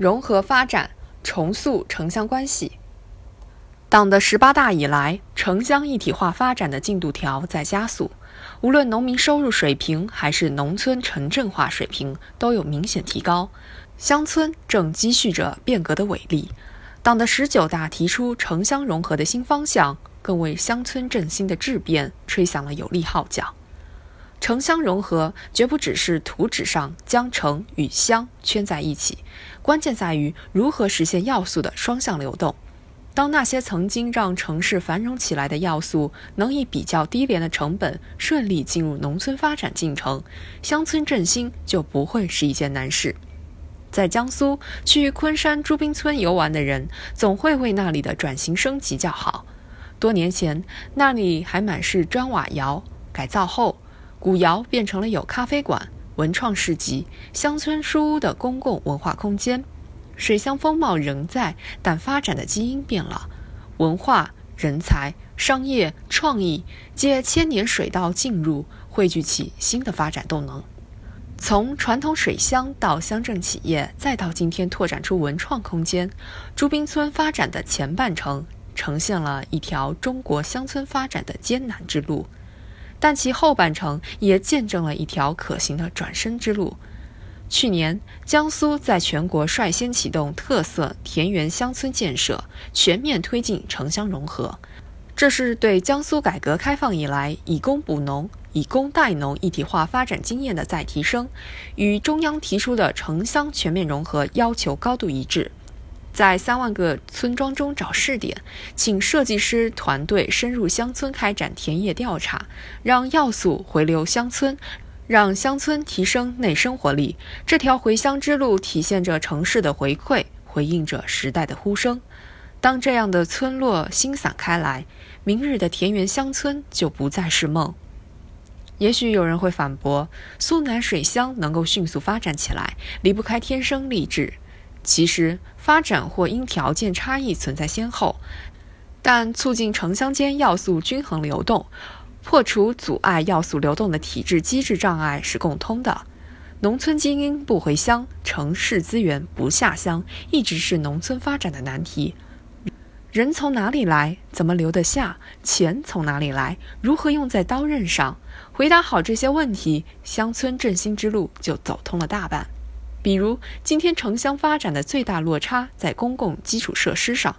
融合发展，重塑城乡关系。党的十八大以来，城乡一体化发展的进度条在加速，无论农民收入水平还是农村城镇化水平都有明显提高，乡村正积蓄着变革的伟力。党的十九大提出城乡融合的新方向，更为乡村振兴的质变吹响了有力号角。城乡融合绝不只是图纸上将城与乡圈在一起，关键在于如何实现要素的双向流动。当那些曾经让城市繁荣起来的要素能以比较低廉的成本顺利进入农村发展进程，乡村振兴就不会是一件难事。在江苏去昆山朱滨村游玩的人，总会为那里的转型升级叫好。多年前，那里还满是砖瓦窑，改造后。古窑变成了有咖啡馆、文创市集、乡村书屋的公共文化空间，水乡风貌仍在，但发展的基因变了。文化、人才、商业、创意借千年水稻进入，汇聚起新的发展动能。从传统水乡到乡镇企业，再到今天拓展出文创空间，朱滨村发展的前半程呈现了一条中国乡村发展的艰难之路。但其后半程也见证了一条可行的转身之路。去年，江苏在全国率先启动特色田园乡村建设，全面推进城乡融合。这是对江苏改革开放以来以工补农、以工代农一体化发展经验的再提升，与中央提出的城乡全面融合要求高度一致。在三万个村庄中找试点，请设计师团队深入乡村开展田野调查，让要素回流乡村，让乡村提升内生活力。这条回乡之路体现着城市的回馈，回应着时代的呼声。当这样的村落心散开来，明日的田园乡村就不再是梦。也许有人会反驳：苏南水乡能够迅速发展起来，离不开天生丽质。其实，发展或因条件差异存在先后，但促进城乡间要素均衡流动，破除阻碍要素流动的体制机制障碍是共通的。农村精英不回乡，城市资源不下乡，一直是农村发展的难题。人从哪里来？怎么留得下？钱从哪里来？如何用在刀刃上？回答好这些问题，乡村振兴之路就走通了大半。比如，今天城乡发展的最大落差在公共基础设施上，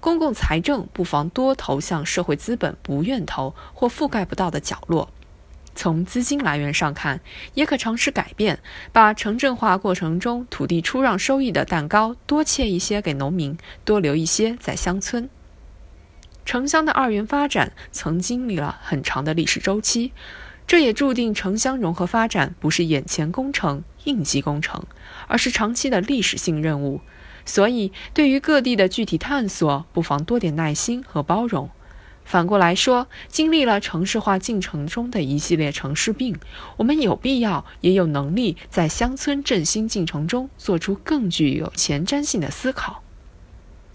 公共财政不妨多投向社会资本不愿投或覆盖不到的角落。从资金来源上看，也可尝试改变，把城镇化过程中土地出让收益的蛋糕多切一些给农民，多留一些在乡村。城乡的二元发展曾经历了很长的历史周期。这也注定城乡融合发展不是眼前工程、应急工程，而是长期的历史性任务。所以，对于各地的具体探索，不妨多点耐心和包容。反过来说，经历了城市化进程中的一系列城市病，我们有必要也有能力在乡村振兴进程中做出更具有前瞻性的思考。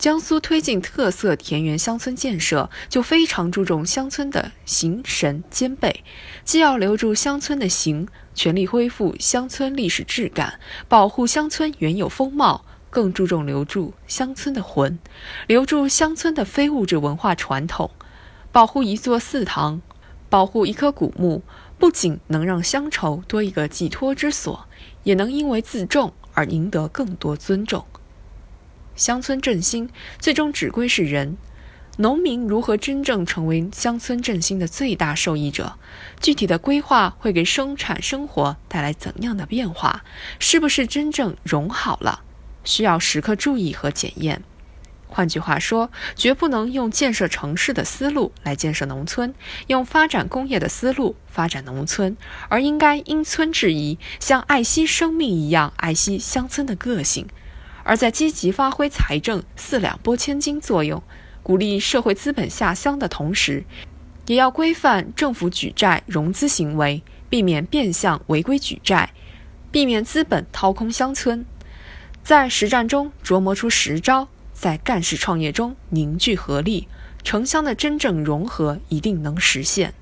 江苏推进特色田园乡村建设，就非常注重乡村的形神兼备，既要留住乡村的形，全力恢复乡村历史质感，保护乡村原有风貌，更注重留住乡村的魂，留住乡村的非物质文化传统，保护一座祠堂，保护一棵古墓，不仅能让乡愁多一个寄托之所，也能因为自重而赢得更多尊重。乡村振兴最终只归是人，农民如何真正成为乡村振兴的最大受益者？具体的规划会给生产生活带来怎样的变化？是不是真正融好了？需要时刻注意和检验。换句话说，绝不能用建设城市的思路来建设农村，用发展工业的思路发展农村，而应该因村制宜，像爱惜生命一样爱惜乡村的个性。而在积极发挥财政四两拨千斤作用，鼓励社会资本下乡的同时，也要规范政府举债融资行为，避免变相违规举债，避免资本掏空乡村。在实战中琢磨出实招，在干事创业中凝聚合力，城乡的真正融合一定能实现。